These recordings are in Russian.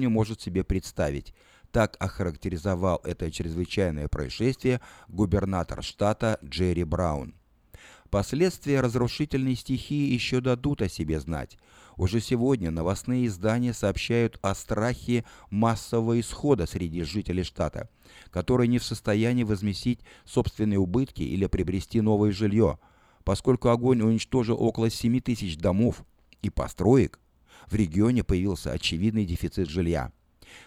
не может себе представить. Так охарактеризовал это чрезвычайное происшествие губернатор штата Джерри Браун. Последствия разрушительной стихии еще дадут о себе знать. Уже сегодня новостные издания сообщают о страхе массового исхода среди жителей штата, которые не в состоянии возместить собственные убытки или приобрести новое жилье, поскольку огонь уничтожил около 7 тысяч домов и построек, в регионе появился очевидный дефицит жилья.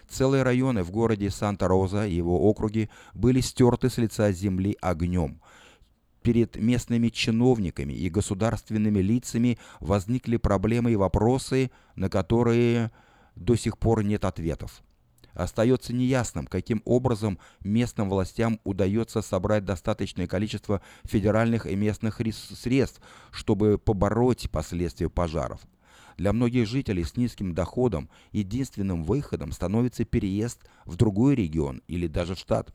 Целые районы в городе Санта-Роза и его округе были стерты с лица земли огнем – перед местными чиновниками и государственными лицами возникли проблемы и вопросы, на которые до сих пор нет ответов. Остается неясным, каким образом местным властям удается собрать достаточное количество федеральных и местных средств, чтобы побороть последствия пожаров. Для многих жителей с низким доходом единственным выходом становится переезд в другой регион или даже в штат.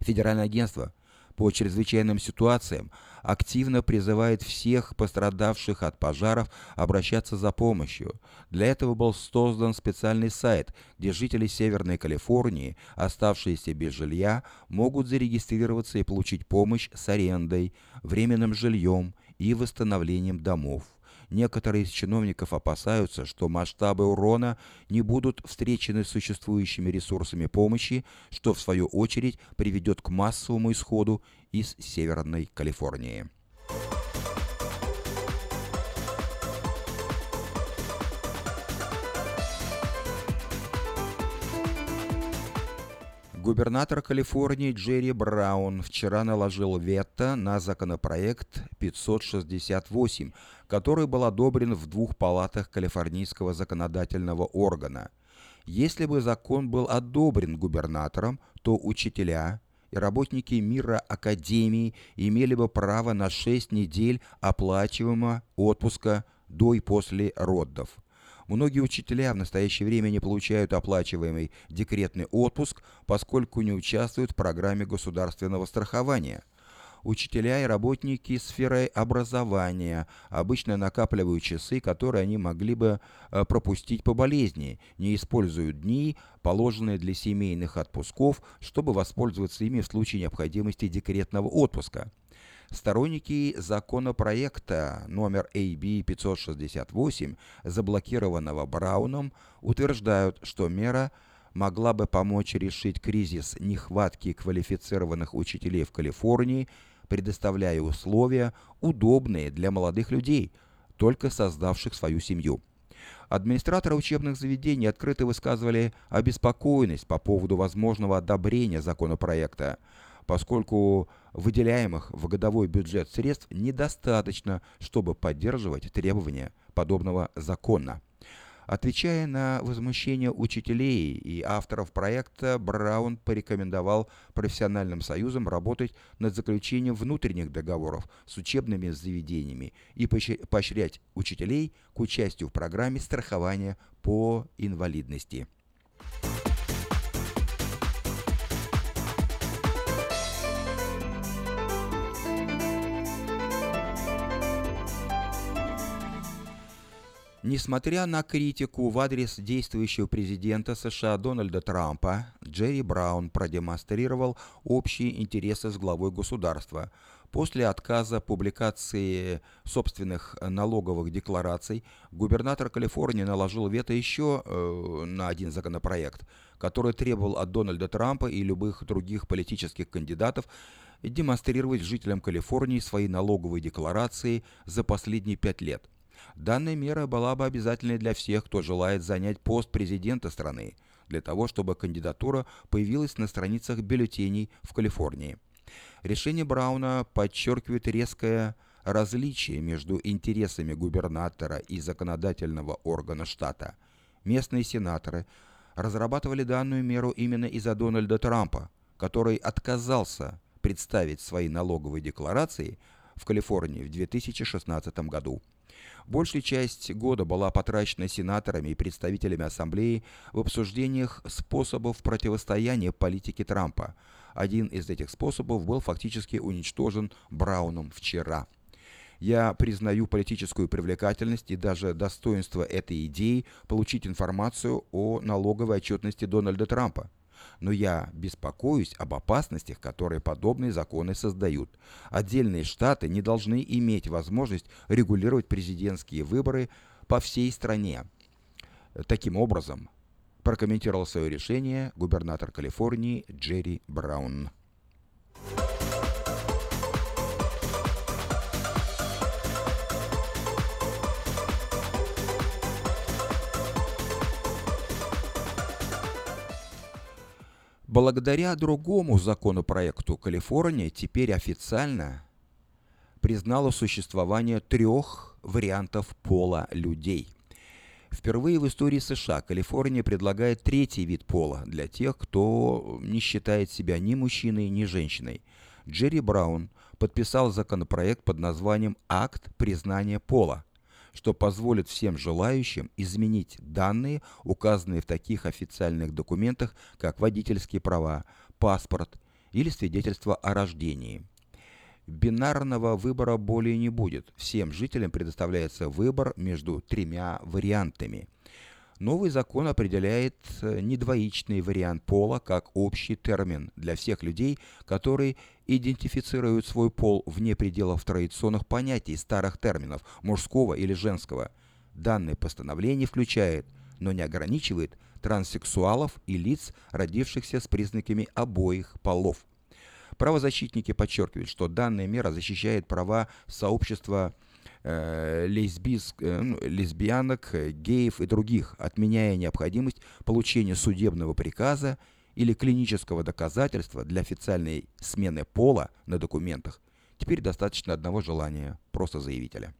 Федеральное агентство по чрезвычайным ситуациям активно призывает всех пострадавших от пожаров обращаться за помощью. Для этого был создан специальный сайт, где жители Северной Калифорнии, оставшиеся без жилья, могут зарегистрироваться и получить помощь с арендой, временным жильем и восстановлением домов. Некоторые из чиновников опасаются, что масштабы урона не будут встречены существующими ресурсами помощи, что в свою очередь приведет к массовому исходу из Северной Калифорнии. Губернатор Калифорнии Джерри Браун вчера наложил вето на законопроект 568, который был одобрен в двух палатах калифорнийского законодательного органа. Если бы закон был одобрен губернатором, то учителя и работники мира Академии имели бы право на 6 недель оплачиваемого отпуска до и после родов. Многие учителя в настоящее время не получают оплачиваемый декретный отпуск, поскольку не участвуют в программе государственного страхования. Учителя и работники сферы образования обычно накапливают часы, которые они могли бы э, пропустить по болезни, не используют дни, положенные для семейных отпусков, чтобы воспользоваться ими в случае необходимости декретного отпуска. Сторонники законопроекта номер AB 568, заблокированного Брауном, утверждают, что мера могла бы помочь решить кризис нехватки квалифицированных учителей в Калифорнии, предоставляя условия, удобные для молодых людей, только создавших свою семью. Администраторы учебных заведений открыто высказывали обеспокоенность по поводу возможного одобрения законопроекта поскольку выделяемых в годовой бюджет средств недостаточно, чтобы поддерживать требования подобного закона. Отвечая на возмущение учителей и авторов проекта, Браун порекомендовал профессиональным союзам работать над заключением внутренних договоров с учебными заведениями и поощрять учителей к участию в программе страхования по инвалидности. Несмотря на критику в адрес действующего президента США Дональда Трампа, Джерри Браун продемонстрировал общие интересы с главой государства. После отказа публикации собственных налоговых деклараций губернатор Калифорнии наложил вето еще э, на один законопроект, который требовал от Дональда Трампа и любых других политических кандидатов демонстрировать жителям Калифорнии свои налоговые декларации за последние пять лет – Данная мера была бы обязательной для всех, кто желает занять пост президента страны, для того, чтобы кандидатура появилась на страницах бюллетеней в Калифорнии. Решение Брауна подчеркивает резкое различие между интересами губернатора и законодательного органа штата. Местные сенаторы разрабатывали данную меру именно из-за Дональда Трампа, который отказался представить свои налоговые декларации в Калифорнии в 2016 году. Большая часть года была потрачена сенаторами и представителями Ассамблеи в обсуждениях способов противостояния политике Трампа. Один из этих способов был фактически уничтожен Брауном вчера. Я признаю политическую привлекательность и даже достоинство этой идеи получить информацию о налоговой отчетности Дональда Трампа. Но я беспокоюсь об опасностях, которые подобные законы создают. Отдельные штаты не должны иметь возможность регулировать президентские выборы по всей стране. Таким образом, прокомментировал свое решение губернатор Калифорнии Джерри Браун. Благодаря другому законопроекту Калифорния теперь официально признала существование трех вариантов пола людей. Впервые в истории США Калифорния предлагает третий вид пола для тех, кто не считает себя ни мужчиной, ни женщиной. Джерри Браун подписал законопроект под названием «Акт признания пола», что позволит всем желающим изменить данные, указанные в таких официальных документах, как водительские права, паспорт или свидетельство о рождении. Бинарного выбора более не будет. Всем жителям предоставляется выбор между тремя вариантами – Новый закон определяет э, недвоичный вариант пола как общий термин для всех людей, которые идентифицируют свой пол вне пределов традиционных понятий старых терминов мужского или женского. Данное постановление включает, но не ограничивает, транссексуалов и лиц, родившихся с признаками обоих полов. Правозащитники подчеркивают, что данная мера защищает права сообщества Э, лесбийск, э, ну, лесбиянок, э, геев и других, отменяя необходимость получения судебного приказа или клинического доказательства для официальной смены пола на документах. Теперь достаточно одного желания, просто заявителя.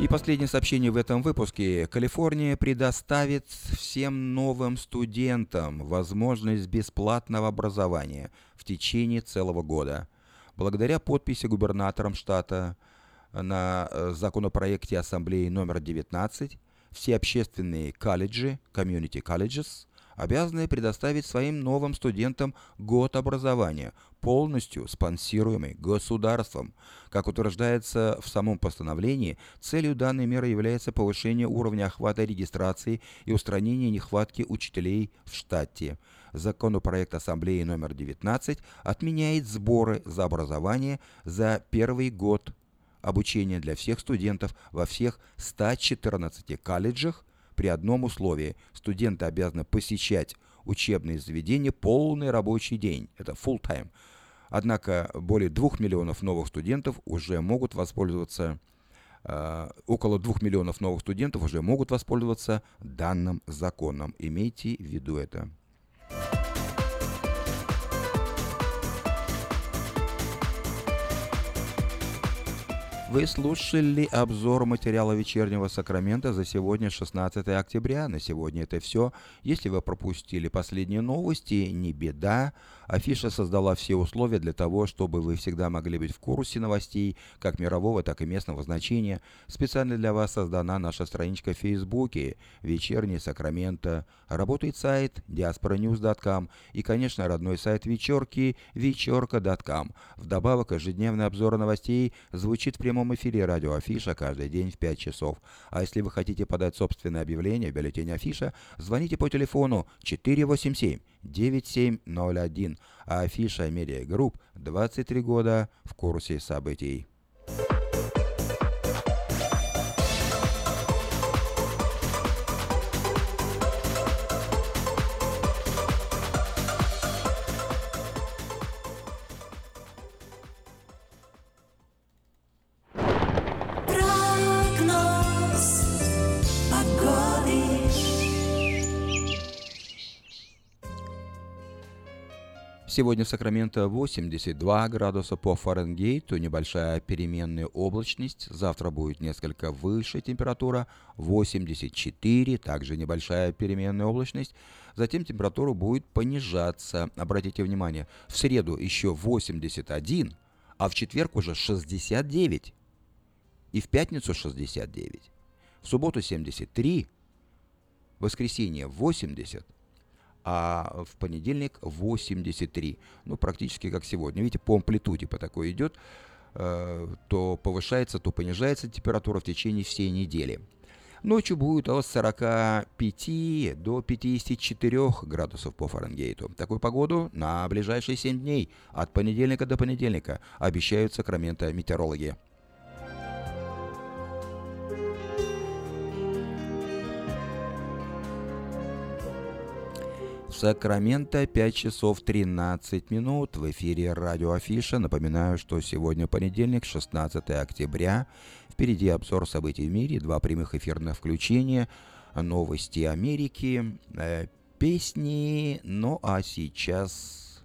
И последнее сообщение в этом выпуске. Калифорния предоставит всем новым студентам возможность бесплатного образования в течение целого года. Благодаря подписи губернатором штата на э, законопроекте Ассамблеи номер 19, все общественные колледжи, community colleges, обязаны предоставить своим новым студентам год образования, полностью спонсируемый государством. Как утверждается в самом постановлении, целью данной меры является повышение уровня охвата регистрации и устранение нехватки учителей в штате. Законопроект Ассамблеи номер 19 отменяет сборы за образование за первый год обучения для всех студентов во всех 114 колледжах при одном условии. Студенты обязаны посещать учебные заведения полный рабочий день. Это full time. Однако более 2 миллионов новых студентов уже могут воспользоваться Uh, около 2 миллионов новых студентов уже могут воспользоваться данным законом. Имейте в виду это. Вы слушали обзор материала вечернего Сакрамента за сегодня, 16 октября. На сегодня это все. Если вы пропустили последние новости, не беда. Афиша создала все условия для того, чтобы вы всегда могли быть в курсе новостей, как мирового, так и местного значения. Специально для вас создана наша страничка в Фейсбуке «Вечерний Сакраменто». Работает сайт diasporanews.com и, конечно, родной сайт вечерки вечерка.com. Вдобавок, ежедневный обзор новостей звучит в прямом эфире радио Афиша каждый день в 5 часов. А если вы хотите подать собственное объявление в бюллетень Афиша, звоните по телефону 487-9701. А Афиша Медиа Групп 23 года в курсе событий. Сегодня в Сакраменто 82 градуса по Фаренгейту, небольшая переменная облачность. Завтра будет несколько выше температура, 84, также небольшая переменная облачность. Затем температура будет понижаться. Обратите внимание, в среду еще 81, а в четверг уже 69. И в пятницу 69. В субботу 73, в воскресенье 80, а в понедельник 83. Ну, практически как сегодня. Видите, по амплитуде по такой идет. Э, то повышается, то понижается температура в течение всей недели. Ночью будет от 45 до 54 градусов по Фаренгейту. Такую погоду на ближайшие 7 дней, от понедельника до понедельника, обещают Сакраменто метеорологи. Сакраменто 5 часов 13 минут. В эфире радио Афиша. Напоминаю, что сегодня понедельник, 16 октября. Впереди обзор событий в мире, два прямых эфирных включения, новости Америки, э, песни. Ну а сейчас...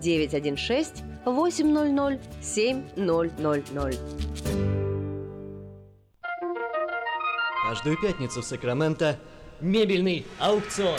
916 800 7000. Каждую пятницу в Сакраменто мебельный аукцион.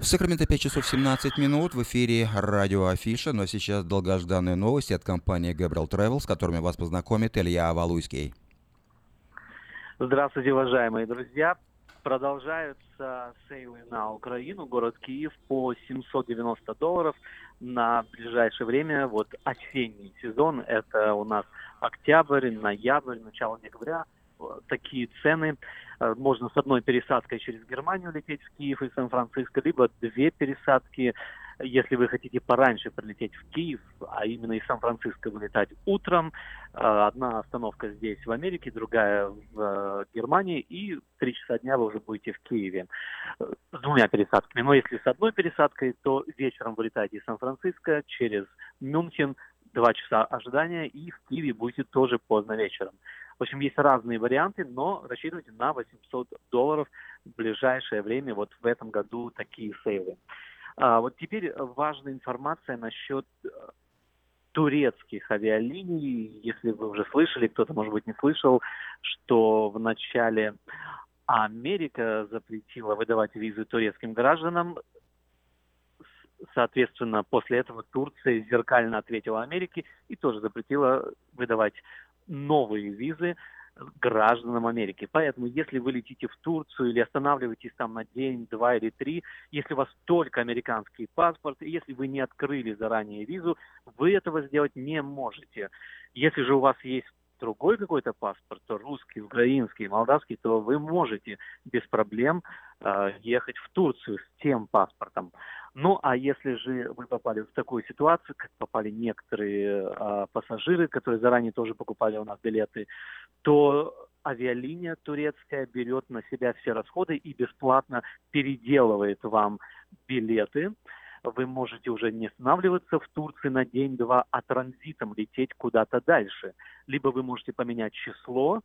В Сакраменто 5 часов 17 минут в эфире радио Афиша, но сейчас долгожданные новости от компании Gabriel Travel, с которыми вас познакомит Илья Валуйский. Здравствуйте, уважаемые друзья. Продолжаются сейлы на Украину, город Киев по 790 долларов на ближайшее время. Вот осенний сезон, это у нас октябрь, ноябрь, начало декабря. такие цены. Э, можно с одной пересадкой через Германию лететь в Киев и Сан-Франциско, либо две пересадки если вы хотите пораньше прилететь в Киев, а именно из Сан-Франциско вылетать утром, э, одна остановка здесь в Америке, другая в э, Германии, и три часа дня вы уже будете в Киеве с двумя пересадками. Но если с одной пересадкой, то вечером вылетаете из Сан-Франциско через Мюнхен, два часа ожидания, и в Киеве будете тоже поздно вечером. В общем, есть разные варианты, но рассчитывайте на 800 долларов в ближайшее время. Вот в этом году такие сейлы. А, вот теперь важная информация насчет э, турецких авиалиний. Если вы уже слышали, кто-то, может быть, не слышал, что в начале Америка запретила выдавать визы турецким гражданам. Соответственно, после этого Турция зеркально ответила Америке и тоже запретила выдавать новые визы гражданам Америки. Поэтому, если вы летите в Турцию или останавливаетесь там на день, два или три, если у вас только американский паспорт, и если вы не открыли заранее визу, вы этого сделать не можете. Если же у вас есть другой какой-то паспорт, то русский, украинский, молдавский, то вы можете без проблем э, ехать в Турцию с тем паспортом. Ну, а если же вы попали в такую ситуацию, как попали некоторые э, пассажиры, которые заранее тоже покупали у нас билеты, то авиалиния турецкая берет на себя все расходы и бесплатно переделывает вам билеты. Вы можете уже не останавливаться в Турции на день-два, а транзитом лететь куда-то дальше. Либо вы можете поменять число,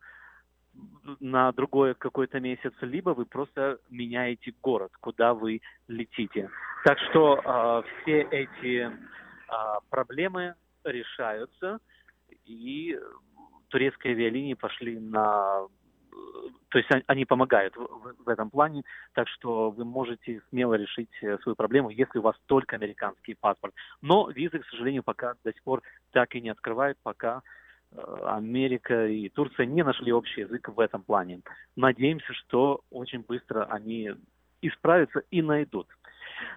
на другой какой-то месяц, либо вы просто меняете город, куда вы летите. Так что э, все эти э, проблемы решаются, и турецкие авиалинии пошли на... То есть они помогают в, этом плане, так что вы можете смело решить э, свою проблему, если у вас только американский паспорт. Но визы, к сожалению, пока до сих пор так и не открывают, пока Америка и Турция не нашли общий язык в этом плане. Надеемся, что очень быстро они исправятся и найдут.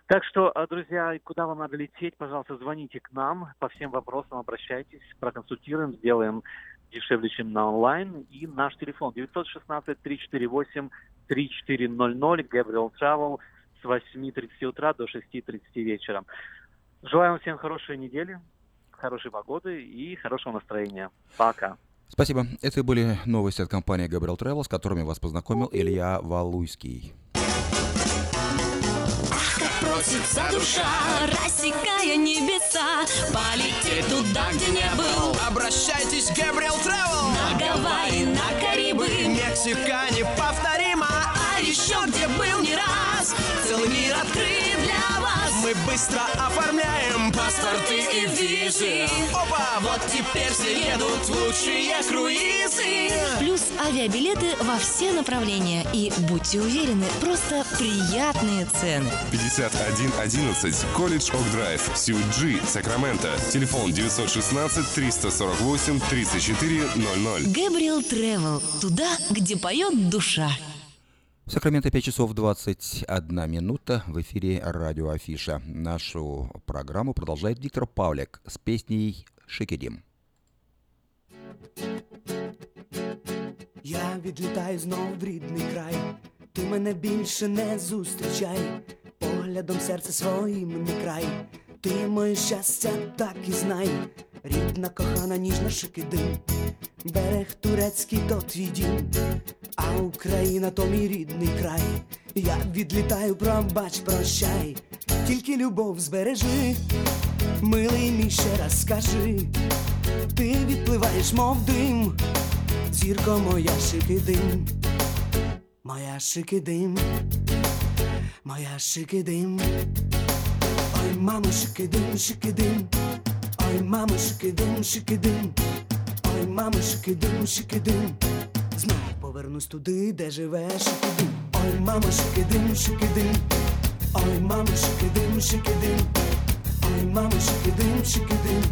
Так что, э, друзья, куда вам надо лететь, пожалуйста, звоните к нам, по всем вопросам обращайтесь, проконсультируем, сделаем дешевле, чем на онлайн. И наш телефон 916-348-3400, Gabriel Travel с 8.30 утра до 6.30 вечера. Желаем всем хорошей недели, хорошей погоды и хорошего настроения. Пока. Спасибо. Это были новости от компании Gabriel Travel, с которыми вас познакомил Илья Валуйский просится душа, рассекая небеса, полететь туда, где не был. Обращайтесь, Габриэл Travel. На Гавайи, на Карибы, Мексика неповторима, а еще где был не раз, целый мир открыт. Мы быстро оформляем паспорты и визы. Опа, вот теперь все едут лучшие круизы. Плюс авиабилеты во все направления. И будьте уверены, просто приятные цены. 5111 Колледж Ок Драйв, Сьюджи, Сакраменто. Телефон 916 348 3400. Гэбриэл Тревел. Туда, где поет душа. В Сакраменто 5 часов 21 минута. В эфире радио Афиша. Нашу программу продолжает Виктор Павлик с песней «Шикидим». Я відлітаю знов в рідний край, ти мене більше не зустрічай, поглядом серце своїм не край, Ти моє щастя, так і знай, рідна кохана, ніжна шикидим, берег турецький то твій дім, а Україна то мій рідний край. Я відлітаю, пробач, прощай, тільки любов збережи, милий мій ще раз скажи, ти відпливаєш, мов дим, зірко моя шикидим, моя шикидим, моя шикидим, ой, мамо, шикидим, шикидим, ой, мамо, шикидим, шикидим, ой, мамо, шикидим, шикидим, знов повернусь туди, де живе шикидим, ой, мамо, шикидим, шикидим, ой, мамо, шикидим, шикидим, ой, мамо, шикидим, шикидим,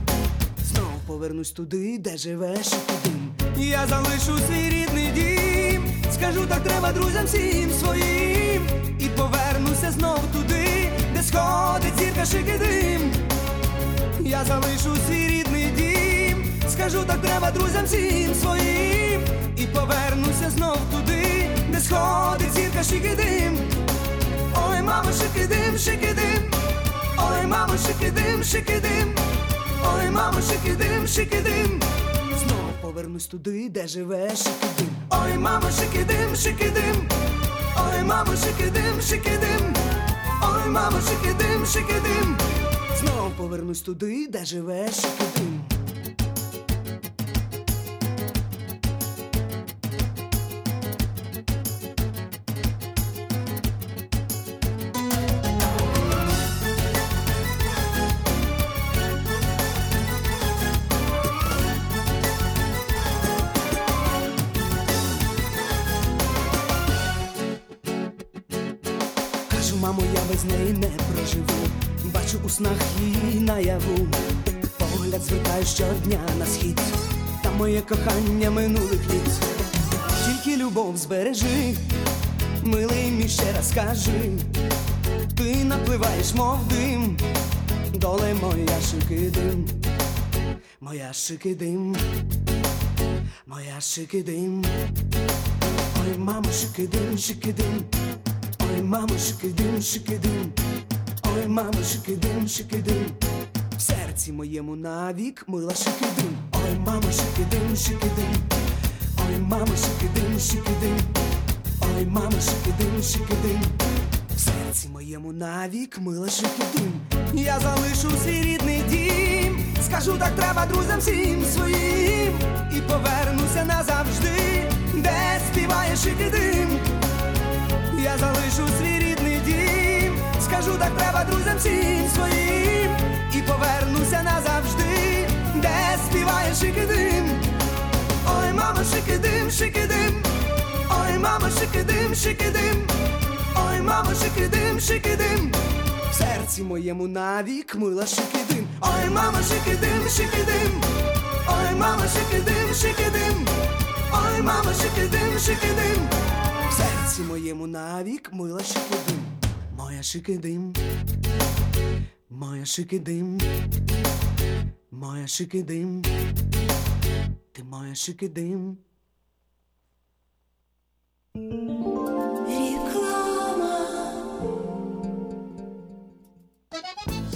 знов повернусь туди, де живе шикидим. Я залишу свій рідний дім, скажу так треба друзям всім своїм, і повернуся знов туди, сходить зірка шики дим. Я залишу свій рідний дім, скажу так треба друзям всім своїм, і повернуся знов туди, де сходить зірка шики дим. Ой, мамо, шики дим, шики дим. Ой, мамо, шики дим, шики дим. Ой, мамо, шики дим, шики дим. Знов повернусь туди, де живе шики дим Ой, мамо, шики дим, шики дим. Ой, мамо, шики дим, шики дим. Ой, мамо, шикидим, шикидим Знов повернусь туди, де живе шикидим кажи, ти напливаєш, мов дим, доле моя шики дим, моя шики дим, моя шики дим, ой, мамо, шики дим, шики дим, ой, мамо, шики дим, шики дим, ой, мамо, шики дим, шики дим, в серці моєму навік мила шики дим, ой, мамо, шики дим, шики дим, ой, мамо, шики дим, шики дим. Ой, мама, шикидин, шикидин Моєму навік мила шикидим. Я залишу свій рідний дім. Скажу так треба друзям всім своїм. І повернуся назавжди, де співає шикидим. Я залишу свій рідний дім, скажу так треба друзям всім своїм І повернуся назавжди, де співає шикидим Ой, мамо, шикидим, шикидим Ой, мамо, шикидим, шикидим Ой, мамо, шикидим, шикидим В серці моєму навік мила шикидим Ой, мамо, шикидим, шикидим Ой, мамо, шикидим, шикидим Ой, мамо, шикидим, шикидим В серці моєму навік мила шикидим Моя шикидим Моя шикидим Моя шикидим Ти моя шикидим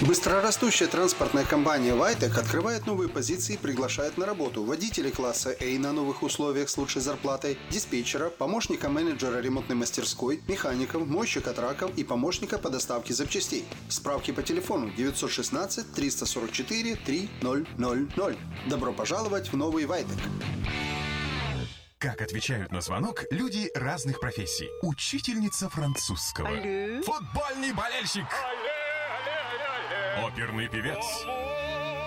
Быстрорастущая транспортная компания «Вайтек» открывает новые позиции и приглашает на работу водителей класса A на новых условиях с лучшей зарплатой, диспетчера, помощника менеджера ремонтной мастерской, механиков, мойщика траков и помощника по доставке запчастей. Справки по телефону 916 344 3000. Добро пожаловать в новый «Вайтек». Как отвечают на звонок люди разных профессий. Учительница французского. Алле. Футбольный болельщик. Оперный певец.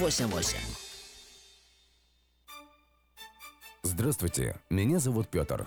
88. Здравствуйте, меня зовут Петр.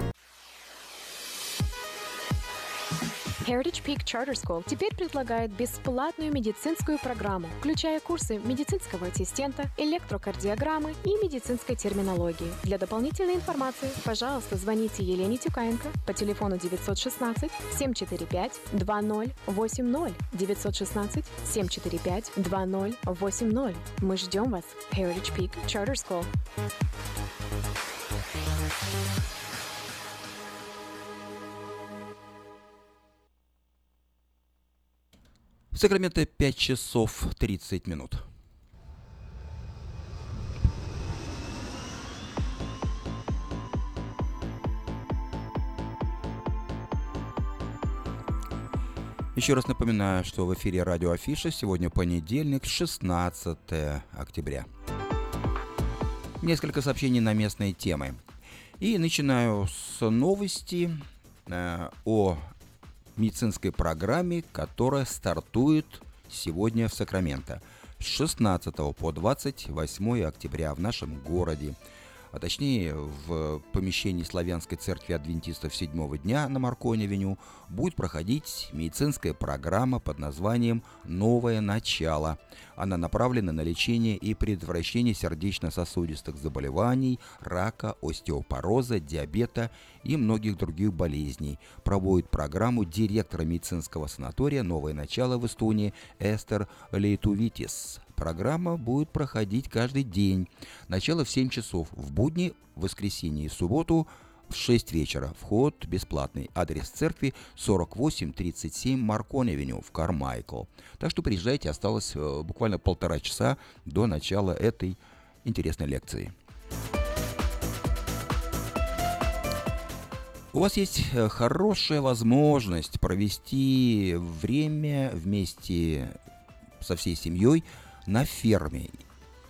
Heritage Peak Charter School теперь предлагает бесплатную медицинскую программу, включая курсы медицинского ассистента, электрокардиограммы и медицинской терминологии. Для дополнительной информации, пожалуйста, звоните Елене Тюкаенко по телефону 916 745 2080 916 745 2080. Мы ждем вас. Heritage Peak Charter School. В Сакраменто 5 часов 30 минут. Еще раз напоминаю, что в эфире радио Афиша сегодня понедельник, 16 октября. Несколько сообщений на местные темы. И начинаю с новости э, о медицинской программе, которая стартует сегодня в Сакраменто с 16 по 28 октября в нашем городе а точнее в помещении Славянской церкви адвентистов седьмого дня на Марконе-Веню, будет проходить медицинская программа под названием «Новое начало». Она направлена на лечение и предотвращение сердечно-сосудистых заболеваний, рака, остеопороза, диабета и многих других болезней. Проводит программу директора медицинского санатория «Новое начало» в Эстонии Эстер Лейтувитис. Программа будет проходить каждый день. Начало в 7 часов. В будни, воскресенье и субботу в 6 вечера. Вход бесплатный. Адрес церкви 4837 Маркон-авеню в Кармайкл. Так что приезжайте, осталось э, буквально полтора часа до начала этой интересной лекции. У вас есть э, хорошая возможность провести время вместе со всей семьей на ферме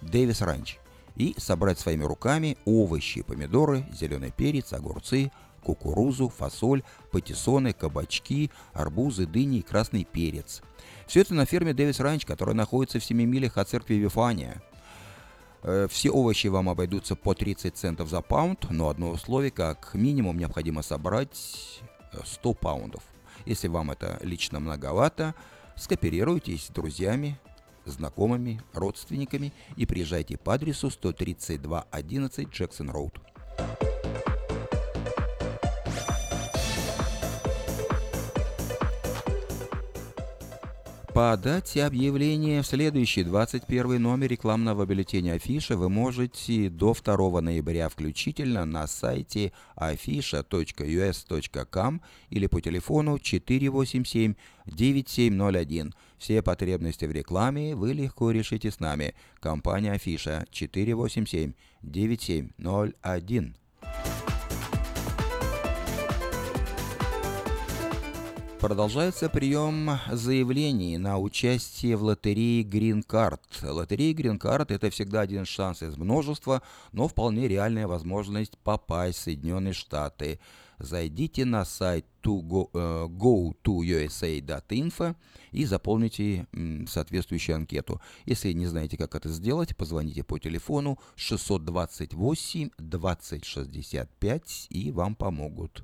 Дэвис Ранч и собрать своими руками овощи, помидоры, зеленый перец, огурцы, кукурузу, фасоль, патиссоны, кабачки, арбузы, дыни и красный перец. Все это на ферме Дэвис Ранч, которая находится в 7 милях от церкви Вифания. Э, все овощи вам обойдутся по 30 центов за паунд, но одно условие, как минимум необходимо собрать 100 паундов. Если вам это лично многовато, скооперируйтесь с друзьями, знакомыми, родственниками и приезжайте по адресу 13211 Джексон Роуд. Подать объявление в следующий 21 номер рекламного бюллетеня Афиша вы можете до 2 ноября включительно на сайте afisha.us.com или по телефону 487-9701. Все потребности в рекламе вы легко решите с нами. Компания Афиша 487-9701. Продолжается прием заявлений на участие в лотерее Green Card. Лотерея Green Card – это всегда один шанс из множества, но вполне реальная возможность попасть в Соединенные Штаты. Зайдите на сайт go, uh, go to usa.info и заполните соответствующую анкету. Если не знаете, как это сделать, позвоните по телефону 628 2065 и вам помогут.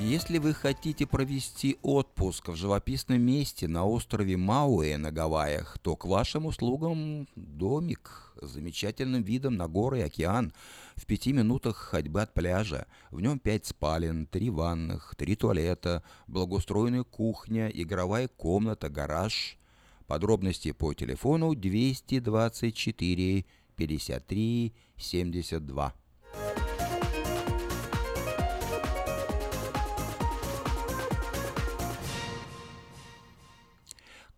Если вы хотите провести отпуск в живописном месте на острове Мауэ на Гавайях, то к вашим услугам домик с замечательным видом на горы и океан в пяти минутах ходьбы от пляжа. В нем пять спален, три ванных, три туалета, благоустроенная кухня, игровая комната, гараж. Подробности по телефону 224 53 72.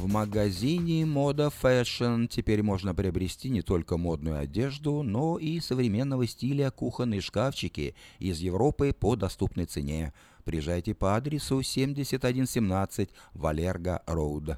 В магазине Мода Fashion теперь можно приобрести не только модную одежду, но и современного стиля кухонные шкафчики из Европы по доступной цене. Приезжайте по адресу 7117 Валерго Роуд.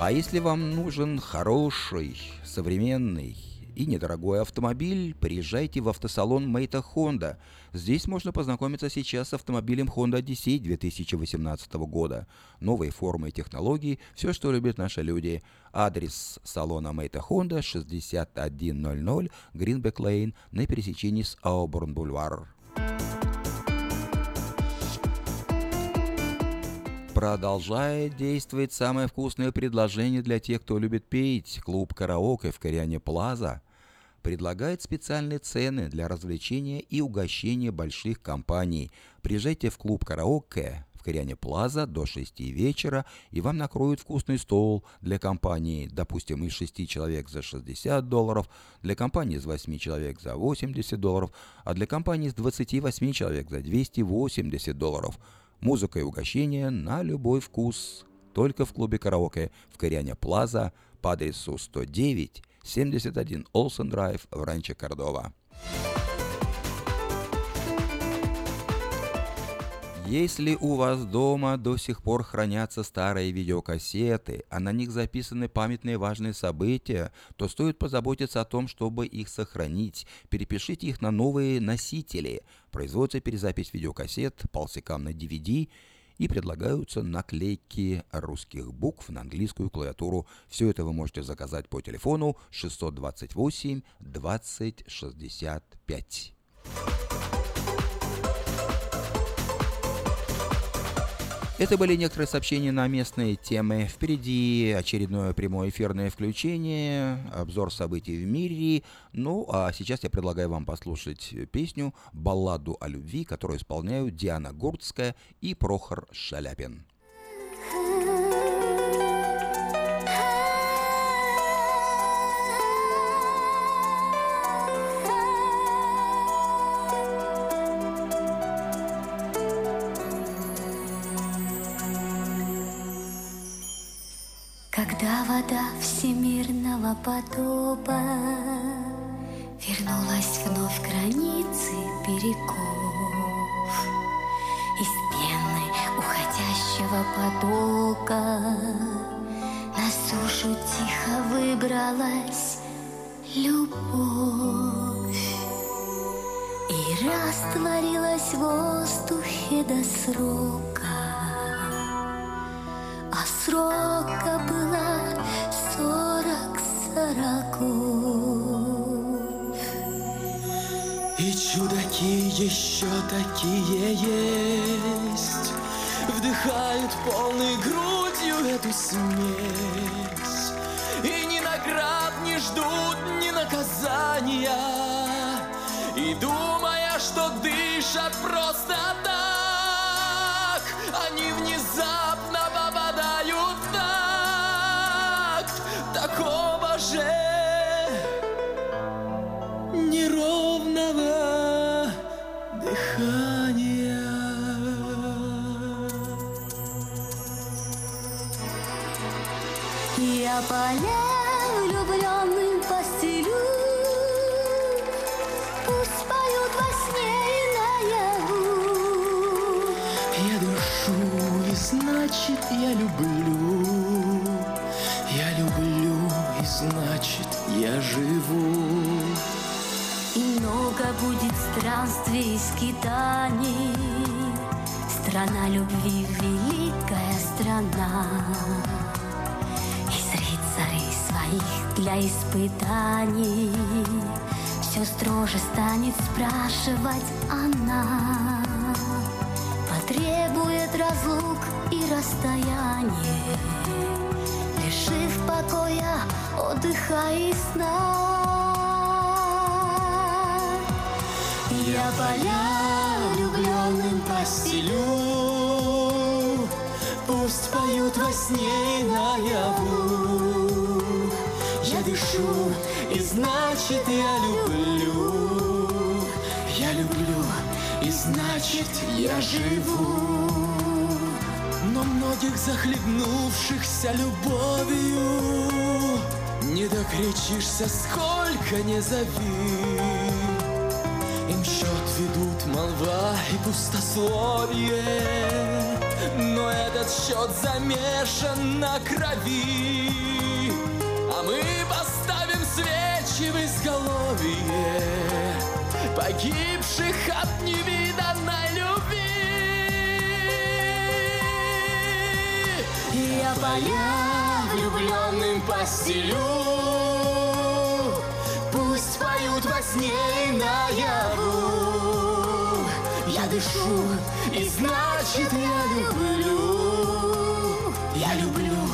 А если вам нужен хороший, современный и недорогой автомобиль, приезжайте в автосалон Мейта Honda. Здесь можно познакомиться сейчас с автомобилем Honda Odyssey 2018 года. Новые формы и технологии, все, что любят наши люди. Адрес салона Мейта Honda 6100 Greenback Lane на пересечении с Ауборн Бульвар. Продолжает действовать самое вкусное предложение для тех, кто любит петь. Клуб «Караоке» в Кориане Плаза предлагает специальные цены для развлечения и угощения больших компаний. Приезжайте в клуб «Караоке» в Кориане Плаза до 6 вечера, и вам накроют вкусный стол для компании, допустим, из 6 человек за 60 долларов, для компании из 8 человек за 80 долларов, а для компании из 28 человек за 280 долларов – Музыка и угощение на любой вкус. Только в клубе караоке в Кориане Плаза по адресу 109 71 Олсен Драйв в Ранче Кордова. Если у вас дома до сих пор хранятся старые видеокассеты, а на них записаны памятные важные события, то стоит позаботиться о том, чтобы их сохранить. Перепишите их на новые носители. Производится перезапись видеокассет полсекам на DVD и предлагаются наклейки русских букв на английскую клавиатуру. Все это вы можете заказать по телефону 628 20 Это были некоторые сообщения на местные темы. Впереди очередное прямое эфирное включение, обзор событий в мире. Ну, а сейчас я предлагаю вам послушать песню «Балладу о любви», которую исполняют Диана Гурцкая и Прохор Шаляпин. Когда вода всемирного потопа Вернулась вновь границы берегов Из пены уходящего потока На сушу тихо выбралась любовь. И растворилась в воздухе до срока а срока сорок сороков. И чудаки еще такие есть, Вдыхают полной грудью эту смесь, И ни наград не ждут, ни наказания, И думая, что дышат просто так, Дышу, и значит я люблю. Я люблю, и значит я живу. Но многих захлебнувшихся любовью Не докричишься, сколько не зови. Им счет ведут молва и пустословие Но этот счет замешан на крови Погибших от невиданной любви. Я поля влюбленным постелю Пусть поют во сне и наяву. Я дышу, и значит я люблю. Я люблю,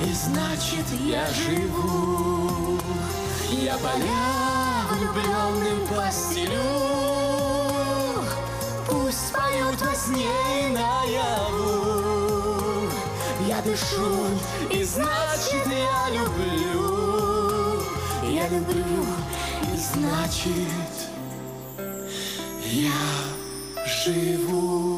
и значит я живу. Я поля влюбленным постелю. Пусть поют во сне наяву. Я дышу, и значит я люблю. Я люблю, и значит я живу.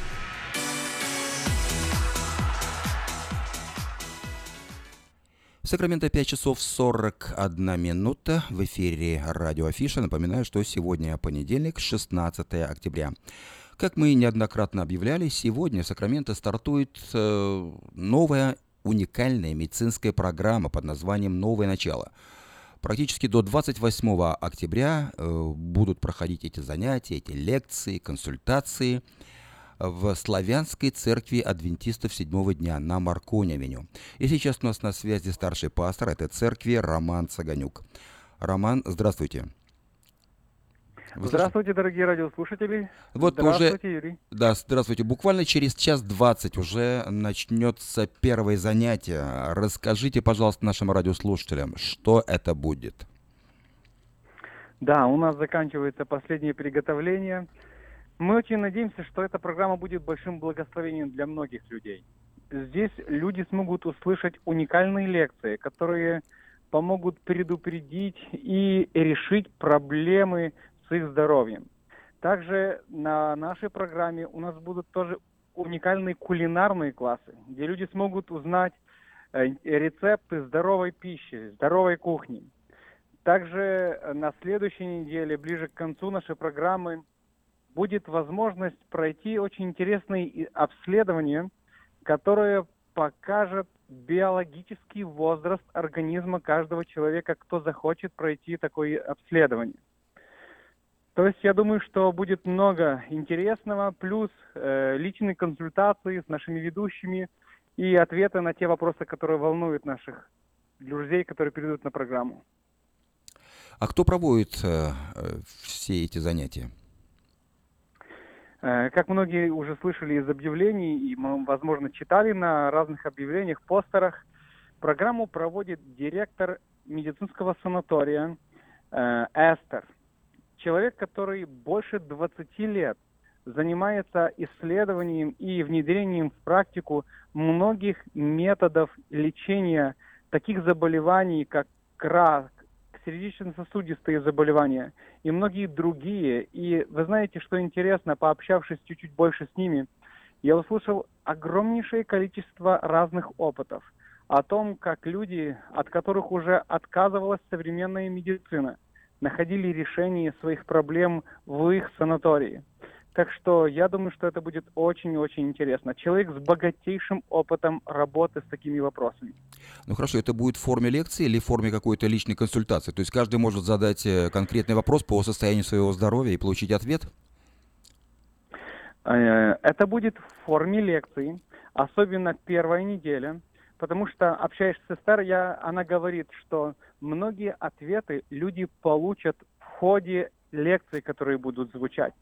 Сакраменто 5 часов 41 минута. В эфире радио Афиша. Напоминаю, что сегодня понедельник, 16 октября. Как мы неоднократно объявляли, сегодня в Сакраменто стартует э, новая уникальная медицинская программа под названием «Новое начало». Практически до 28 октября э, будут проходить эти занятия, эти лекции, консультации в Славянской церкви адвентистов седьмого дня на Марконе-авеню. И сейчас у нас на связи старший пастор этой церкви Роман Цаганюк. Роман, здравствуйте. Вы здравствуйте, дорогие радиослушатели. Вот здравствуйте, уже, Юрий. Да, здравствуйте. Буквально через час двадцать уже начнется первое занятие. Расскажите, пожалуйста, нашим радиослушателям, что это будет. Да, у нас заканчивается последнее приготовление. Мы очень надеемся, что эта программа будет большим благословением для многих людей. Здесь люди смогут услышать уникальные лекции, которые помогут предупредить и решить проблемы с их здоровьем. Также на нашей программе у нас будут тоже уникальные кулинарные классы, где люди смогут узнать э, рецепты здоровой пищи, здоровой кухни. Также на следующей неделе, ближе к концу нашей программы, будет возможность пройти очень интересное обследование, которое покажет биологический возраст организма каждого человека, кто захочет пройти такое обследование. То есть я думаю, что будет много интересного, плюс э, личные консультации с нашими ведущими и ответы на те вопросы, которые волнуют наших друзей, которые придут на программу. А кто проводит э, э все эти занятия? Э, как многие уже слышали из объявлений и, возможно, читали на разных объявлениях, постерах, программу проводит директор медицинского санатория э, Эстер. Человек, который больше 20 лет занимается исследованием и внедрением в практику многих методов лечения таких заболеваний, как рак, сердечно-сосудистые заболевания и многие другие. И вы знаете, что интересно, пообщавшись чуть-чуть больше с ними, я услышал огромнейшее количество разных опытов о том, как люди, от которых уже отказывалась современная медицина, находили решение своих проблем в их санатории. Так что я думаю, что это будет очень-очень интересно. Человек с богатейшим опытом работы с такими вопросами. Ну хорошо, это будет в форме лекции или в форме какой-то личной консультации? То есть каждый может задать э, конкретный вопрос по состоянию своего здоровья и получить ответ? Э, это будет в форме лекции, особенно первая неделя, потому что, общаясь с Эстер, я, она говорит, что многие ответы люди получат в ходе лекций, которые будут звучать.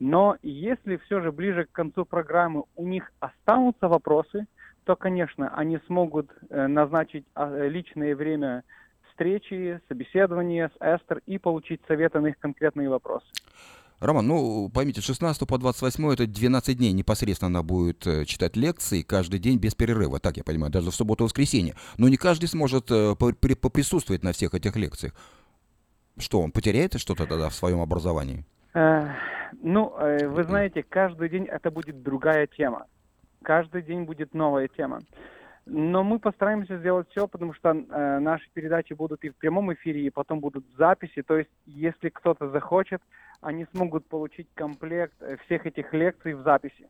Но если все же ближе к концу программы у них останутся вопросы, то, конечно, они смогут э, назначить а, личное время встречи, собеседования с Эстер и получить советы на их конкретные вопросы. Роман, ну, поймите, 16 по 28 это 12 дней непосредственно она будет э, читать лекции каждый день без перерыва, так я понимаю, даже в субботу и воскресенье. Но не каждый сможет э, поприсутствовать на всех этих лекциях. Что, он потеряет что-то тогда в своем образовании? Ну, э, вы знаете, каждый день это будет другая тема. Каждый день будет новая тема. Но мы постараемся сделать все, потому что э, наши передачи будут и в прямом эфире, и потом будут записи. То есть, если кто-то захочет, они смогут получить комплект э, всех этих лекций в записи.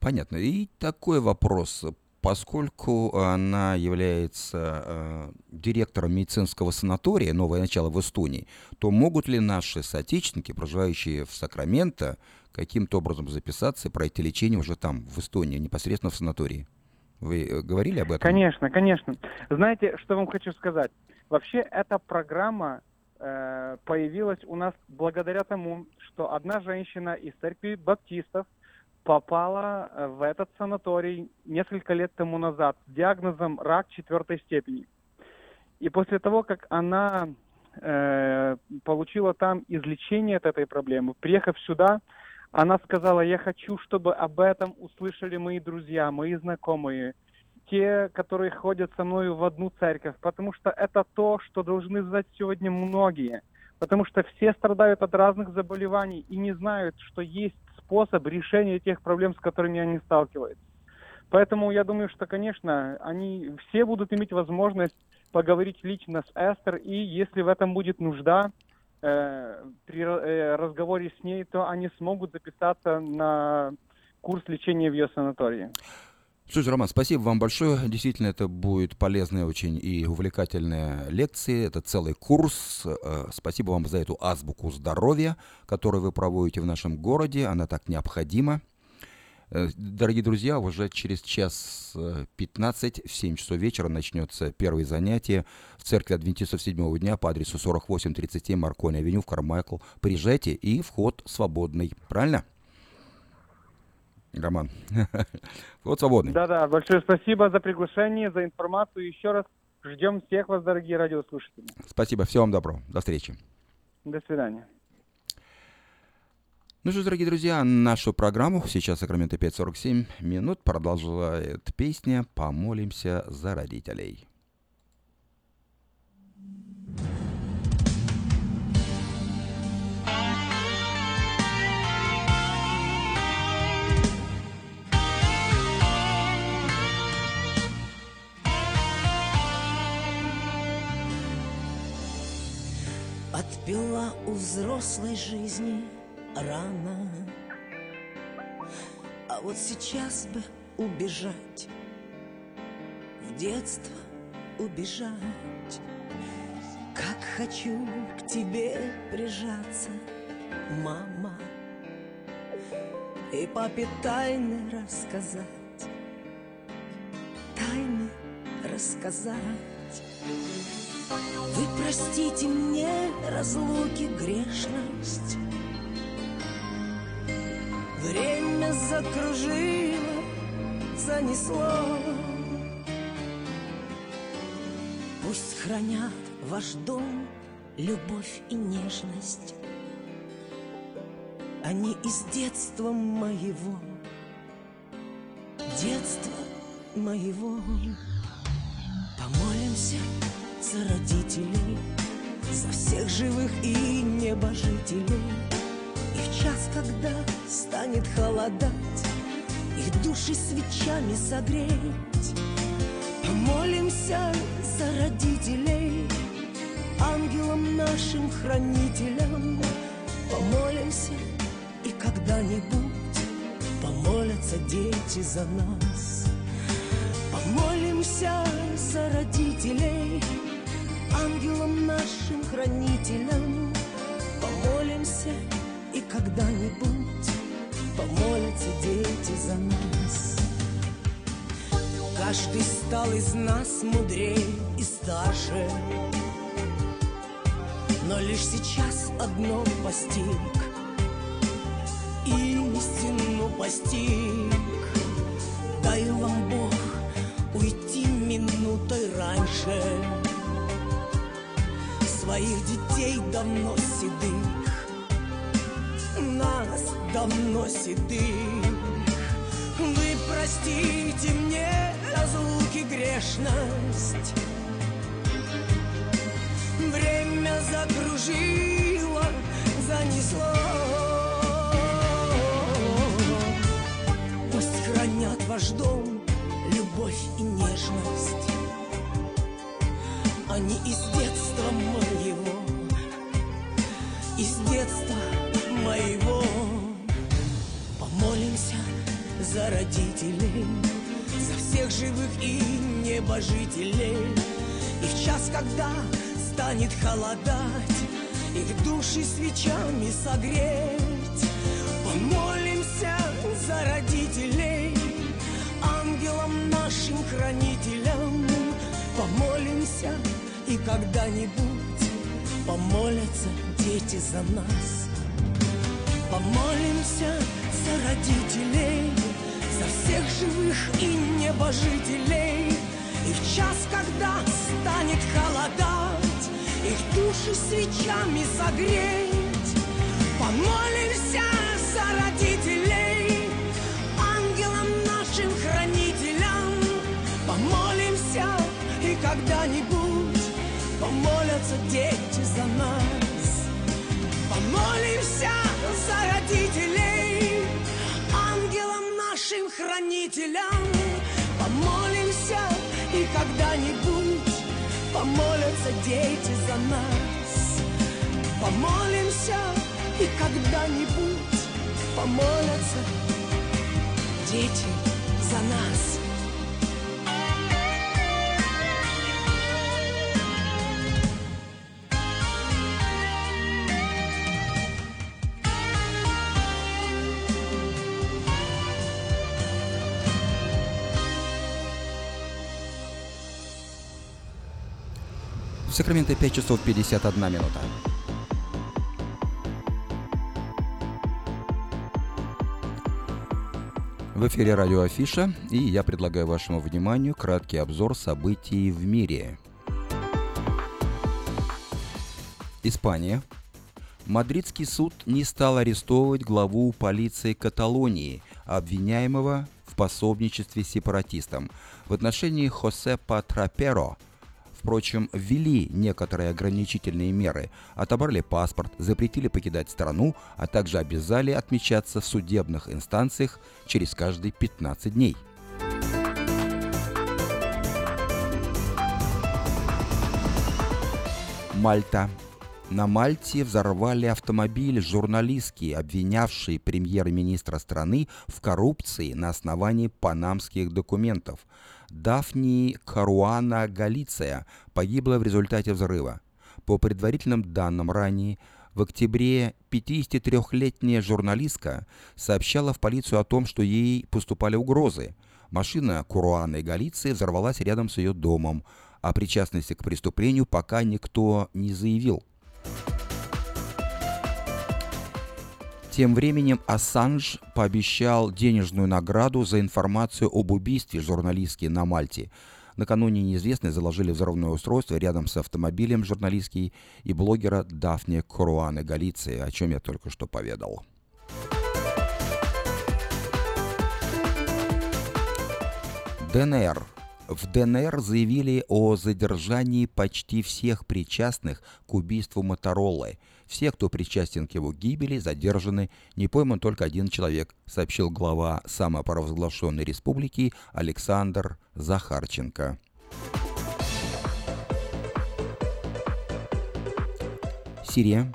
Понятно. И такой вопрос поскольку она является э, директором медицинского санатория «Новое начало» в Эстонии, то могут ли наши соотечественники, проживающие в Сакраменто, каким-то образом записаться и пройти лечение уже там, в Эстонии, непосредственно в санатории? Вы э, говорили об этом? Конечно, конечно. Знаете, что вам хочу сказать? Вообще, эта программа э, появилась у нас благодаря тому, что одна женщина из церкви баптистов – попала э, в этот санаторий несколько лет тому назад с диагнозом рак четвертой степени. И после того, как она э, получила там излечение от этой проблемы, приехав сюда, она сказала, я хочу, чтобы об этом услышали мои друзья, мои знакомые, те, которые ходят со мной в одну церковь, потому что это то, что должны знать сегодня многие, потому что все страдают от разных заболеваний и не знают, что есть способ решения тех проблем, с которыми они сталкиваются. Поэтому я думаю, что, конечно, они все будут иметь возможность поговорить лично с Эстер, и если в этом будет нужда, э, при э, разговоре с ней, то они смогут записаться на курс лечения в ее санатории. Слушай, Роман, спасибо вам большое. Действительно, это будет полезная очень и увлекательная лекция. Это целый курс. Э, спасибо вам за эту азбуку здоровья, которую вы проводите в нашем городе. Она так необходима. Э, дорогие друзья, уже через час 15 в 7 часов вечера начнется первое занятие в церкви Адвентистов седьмого дня по адресу 4837 Маркони Авеню в Кармайкл. Приезжайте, и вход свободный. Правильно? Роман. Вот свободный. Да-да, большое спасибо за приглашение, за информацию. Еще раз ждем всех вас, дорогие радиослушатели. Спасибо, всего вам доброго. До встречи. До свидания. Ну что ж, дорогие друзья, нашу программу сейчас Сакраменто 5.47 минут продолжает песня «Помолимся за родителей». Отпила у взрослой жизни рано. А вот сейчас бы убежать. В детство убежать. Как хочу к тебе прижаться, мама. И папе тайны рассказать. Тайны рассказать простите мне разлуки грешность. Время закружило, занесло. Пусть хранят ваш дом любовь и нежность. Они из детства моего, детства моего. Помолимся за родителей, за всех живых и небожителей. И в час, когда станет холодать, их души свечами согреть. Помолимся за родителей, ангелам нашим хранителям. Помолимся, и когда-нибудь помолятся дети за нас. Помолимся за родителей, ангелам нашим хранителям. Помолимся, и когда-нибудь помолятся дети за нас. Каждый стал из нас мудрее и старше, но лишь сейчас одно постиг, истину постиг. Своих детей давно седых. Нас давно седых. Вы простите мне разлуки грешность. Время закружило, занесло. Пусть хранят ваш дом любовь и нежность. Они из детства моего Из детства моего. Помолимся за родителей За всех живых и небожителей. И в час, когда станет холодать Их души свечами согреть. Помолимся за родителей ангелам нашим хранителям. Помолимся и когда-нибудь помолятся дети за нас. Помолимся за родителей, за всех живых и небожителей. И в час, когда станет холодать, их души свечами согреть, помолимся за родителей, ангелам нашим хранителям помолимся и когда-нибудь помолятся дети за нас. Помолимся за родителей, ангелам нашим хранителям помолимся и когда-нибудь помолятся дети за нас. Помолимся и когда-нибудь помолятся дети за нас. Сакраменто 5 часов 51 минута. В эфире радио Афиша, и я предлагаю вашему вниманию краткий обзор событий в мире. Испания. Мадридский суд не стал арестовывать главу полиции Каталонии, обвиняемого в пособничестве сепаратистам. В отношении Хосепа Траперо – впрочем, ввели некоторые ограничительные меры, отобрали паспорт, запретили покидать страну, а также обязали отмечаться в судебных инстанциях через каждые 15 дней. Мальта. На Мальте взорвали автомобиль журналистки, обвинявший премьер-министра страны в коррупции на основании панамских документов – Дафни Каруана Галиция погибла в результате взрыва. По предварительным данным ранее, в октябре 53-летняя журналистка сообщала в полицию о том, что ей поступали угрозы. Машина Куруаны Галиции взорвалась рядом с ее домом. О причастности к преступлению пока никто не заявил. Тем временем Ассанж пообещал денежную награду за информацию об убийстве журналистки на Мальте. Накануне неизвестные заложили взрывное устройство рядом с автомобилем журналистки и блогера Дафне Коруаны Галиции, о чем я только что поведал. ДНР. В ДНР заявили о задержании почти всех причастных к убийству Мотороллы. Все, кто причастен к его гибели, задержаны. Не пойман только один человек, сообщил глава самопровозглашенной республики Александр Захарченко. Сирия.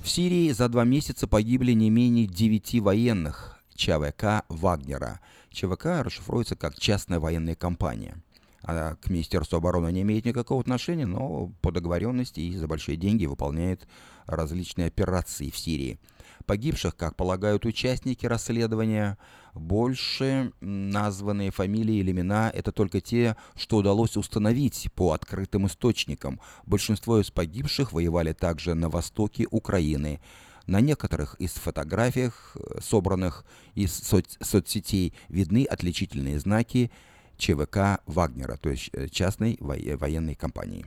В Сирии за два месяца погибли не менее девяти военных. ЧВК Вагнера. ЧВК расшифруется как частная военная компания. Она к Министерству обороны не имеет никакого отношения, но по договоренности и за большие деньги выполняет различные операции в Сирии. Погибших, как полагают участники расследования, больше названные фамилии или имена – это только те, что удалось установить по открытым источникам. Большинство из погибших воевали также на востоке Украины. На некоторых из фотографиях, э, собранных из соц соцсетей, видны отличительные знаки ЧВК Вагнера, то есть э, частной военной компании.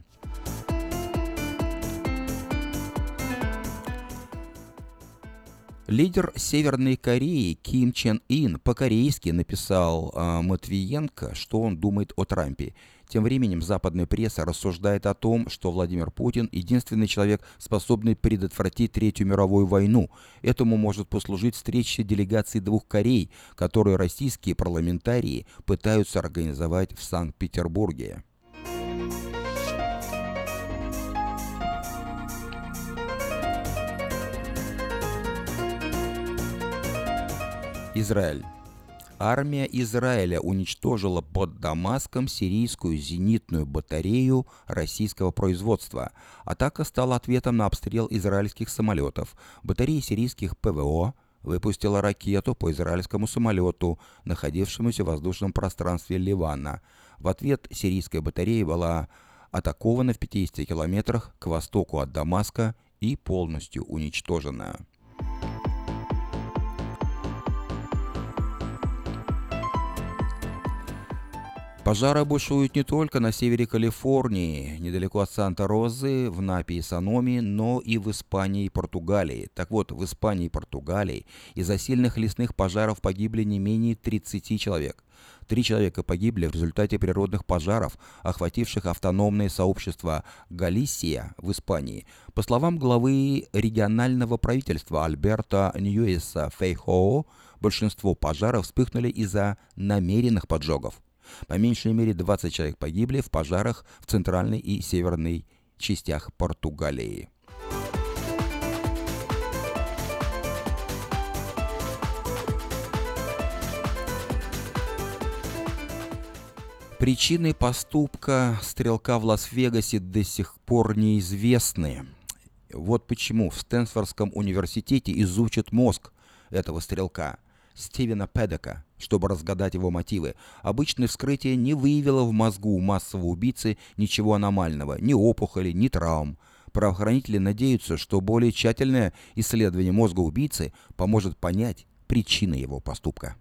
Лидер Северной Кореи Ким Чен Ин по-корейски написал э, Матвиенко, что он думает о Трампе. Тем временем западная пресса рассуждает о том, что Владимир Путин – единственный человек, способный предотвратить Третью мировую войну. Этому может послужить встреча делегаций двух Корей, которые российские парламентарии пытаются организовать в Санкт-Петербурге. Израиль. Армия Израиля уничтожила под Дамаском сирийскую зенитную батарею российского производства. Атака стала ответом на обстрел израильских самолетов. Батарея сирийских ПВО выпустила ракету по израильскому самолету, находившемуся в воздушном пространстве Ливана. В ответ сирийская батарея была атакована в 50 километрах к востоку от Дамаска и полностью уничтожена. Пожары бушуют не только на севере Калифорнии, недалеко от Санта-Розы, в Напе и Саноми, но и в Испании и Португалии. Так вот, в Испании и Португалии из-за сильных лесных пожаров погибли не менее 30 человек. Три человека погибли в результате природных пожаров, охвативших автономное сообщество Галисия в Испании. По словам главы регионального правительства Альберта Ньюиса Фейхоо, большинство пожаров вспыхнули из-за намеренных поджогов. По меньшей мере 20 человек погибли в пожарах в центральной и северной частях Португалии. Причины поступка стрелка в Лас-Вегасе до сих пор неизвестны. Вот почему в Стэнфордском университете изучат мозг этого стрелка – Стивена Педека, чтобы разгадать его мотивы. Обычное вскрытие не выявило в мозгу массового убийцы ничего аномального, ни опухоли, ни травм. Правоохранители надеются, что более тщательное исследование мозга убийцы поможет понять причины его поступка.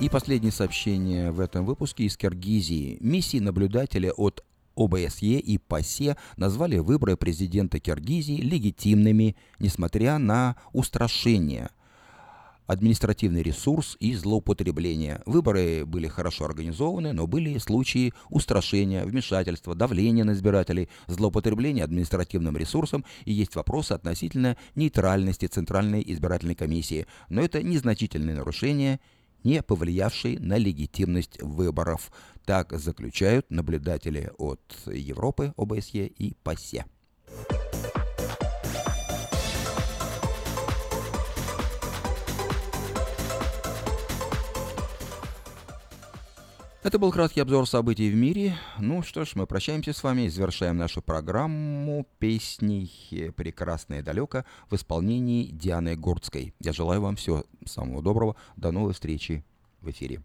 И последнее сообщение в этом выпуске из Киргизии. Миссии наблюдателя от ОБСЕ и ПАСЕ назвали выборы президента Киргизии легитимными, несмотря на устрашение административный ресурс и злоупотребление. Выборы были хорошо организованы, но были случаи устрашения, вмешательства, давления на избирателей, злоупотребления административным ресурсом и есть вопросы относительно нейтральности Центральной избирательной комиссии. Но это незначительные нарушения не повлиявший на легитимность выборов. Так заключают наблюдатели от Европы, ОБСЕ и ПАСЕ. Это был краткий обзор событий в мире. Ну что ж, мы прощаемся с вами, завершаем нашу программу песней «Прекрасное далеко» в исполнении Дианы Гурцкой. Я желаю вам всего самого доброго. До новой встречи в эфире.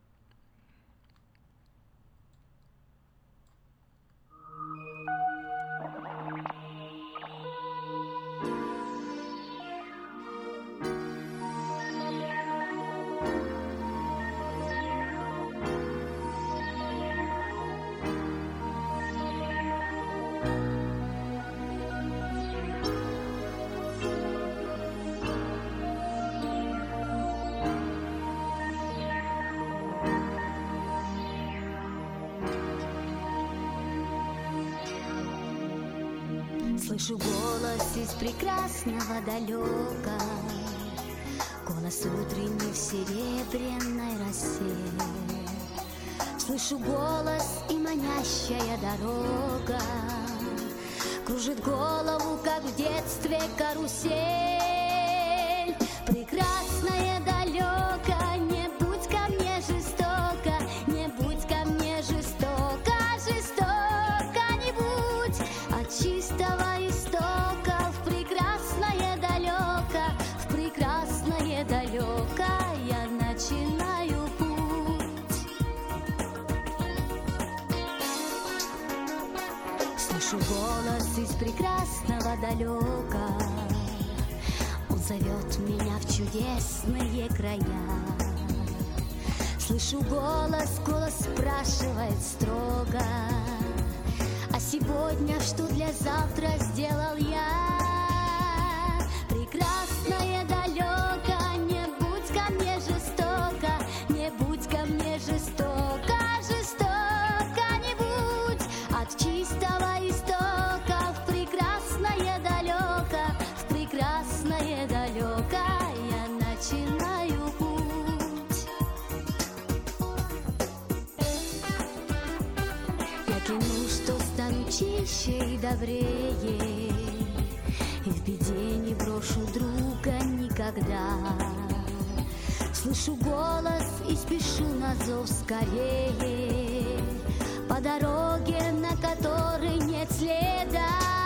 Прекрасного далека. Голос утренний в серебряной росе. Слышу голос и манящая дорога. Кружит голову, как в детстве карусель. Прекрасная прекрасного далека. Он зовет меня в чудесные края. Слышу голос, голос спрашивает строго. А сегодня что для завтра сделал я? И добрее. И в беде не брошу друга никогда. Слышу голос и спешу на зов скорее. По дороге, на которой нет следа